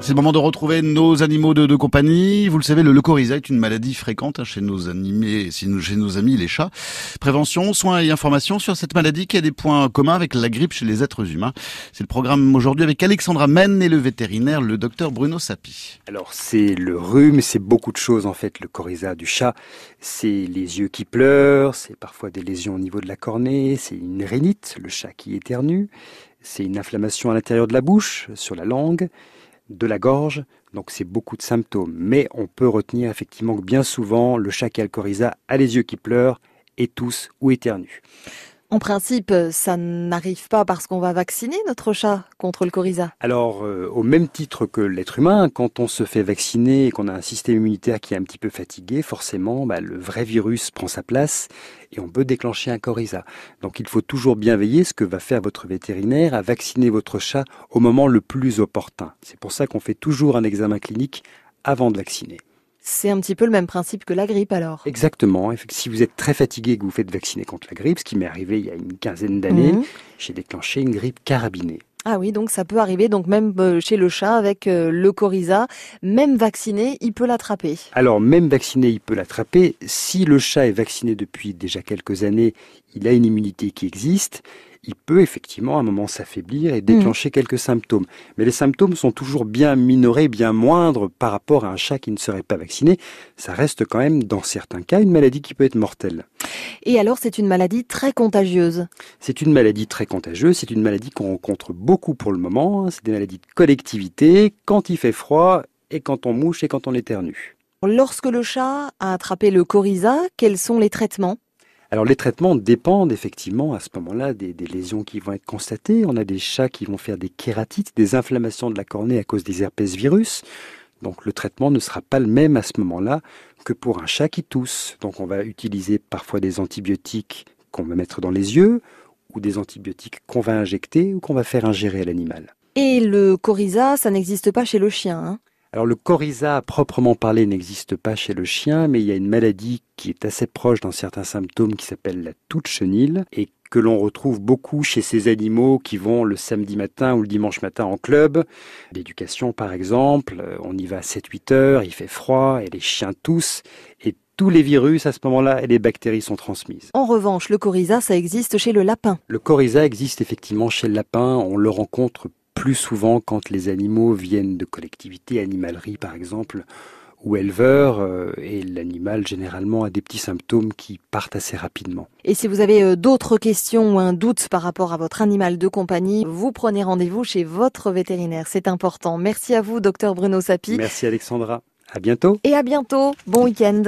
C'est le moment de retrouver nos animaux de, compagnie. Vous le savez, le, le coryza est une maladie fréquente chez nos animés, chez nos amis les chats. Prévention, soins et informations sur cette maladie qui a des points communs avec la grippe chez les êtres humains. C'est le programme aujourd'hui avec Alexandra Men et le vétérinaire, le docteur Bruno Sapi. Alors c'est le rhume, c'est beaucoup de choses en fait, le coryza du chat. C'est les yeux qui pleurent, c'est parfois des lésions au niveau de la cornée, c'est une rhinite, le chat qui éternue, c'est une inflammation à l'intérieur de la bouche, sur la langue de la gorge, donc c'est beaucoup de symptômes. Mais on peut retenir effectivement que bien souvent, le chat qui a le coryza a les yeux qui pleurent, et tous ou éternue. En principe, ça n'arrive pas parce qu'on va vacciner notre chat contre le coryza. Alors, euh, au même titre que l'être humain, quand on se fait vacciner et qu'on a un système immunitaire qui est un petit peu fatigué, forcément, bah, le vrai virus prend sa place et on peut déclencher un coryza. Donc, il faut toujours bien veiller ce que va faire votre vétérinaire à vacciner votre chat au moment le plus opportun. C'est pour ça qu'on fait toujours un examen clinique avant de vacciner. C'est un petit peu le même principe que la grippe alors. Exactement. Si vous êtes très fatigué et que vous faites vacciner contre la grippe, ce qui m'est arrivé il y a une quinzaine d'années, Mhm. j'ai déclenché une grippe carabinée. Ah oui, donc ça peut arriver, donc même euh, chez le chat avec euh, le coryza, même vacciné, il peut l'attraper. Alors même vacciné, il peut l'attraper. Si le chat est vacciné depuis déjà quelques années, il a une immunité qui existe. Il peut effectivement à un moment s'affaiblir et déclencher quelques symptômes. Mais les symptômes sont toujours bien minorés, bien moindres par rapport à un chat qui ne serait pas vacciné. Ça reste quand même, dans certains cas, une maladie qui peut être mortelle. Et alors c'est une maladie très contagieuse. C'est une maladie très contagieuse, c'est une maladie qu'on rencontre beaucoup pour le moment. C'est des maladies de collectivité, quand il fait froid et quand on mouche et quand on éternue. Lorsque le chat a attrapé le coryza, quels sont les traitements? Alors les traitements dépendent effectivement à ce moment-là des, lésions qui vont être constatées. On a des chats qui vont faire des kératites, des inflammations de la cornée à cause des herpès virus. Donc le traitement ne sera pas le même à ce moment-là que pour un chat qui tousse. Donc on va utiliser parfois des antibiotiques qu'on va mettre dans les yeux ou des antibiotiques qu'on va injecter ou qu'on va faire ingérer à l'animal. Et le coryza, ça n'existe pas chez le chien. hein? Alors le coryza à proprement parler n'existe pas chez le chien, mais il y a une maladie qui est assez proche dans certains symptômes qui s'appelle la toux chenille et que l'on retrouve beaucoup chez ces animaux qui vont le samedi matin ou le dimanche matin en club. L'éducation par exemple, euh, on y va à 7-8 heures, il fait froid et les chiens toussent et tous les virus à ce moment-là et les bactéries sont transmises. En revanche, le coryza, ça existe chez le lapin. Le coryza existe effectivement chez le lapin, on le rencontre plus souvent quand les animaux viennent de collectivités, animaleries par exemple, ou éleveurs, euh, et l'animal généralement a des petits symptômes qui partent assez rapidement. Et si vous avez euh, d'autres questions ou un doute par rapport à votre animal de compagnie, vous prenez rendez-vous chez votre vétérinaire. C'est important. Merci à vous, docteur Bruno Sapi. Merci Alexandra, à bientôt. Et à bientôt. Bon week-end.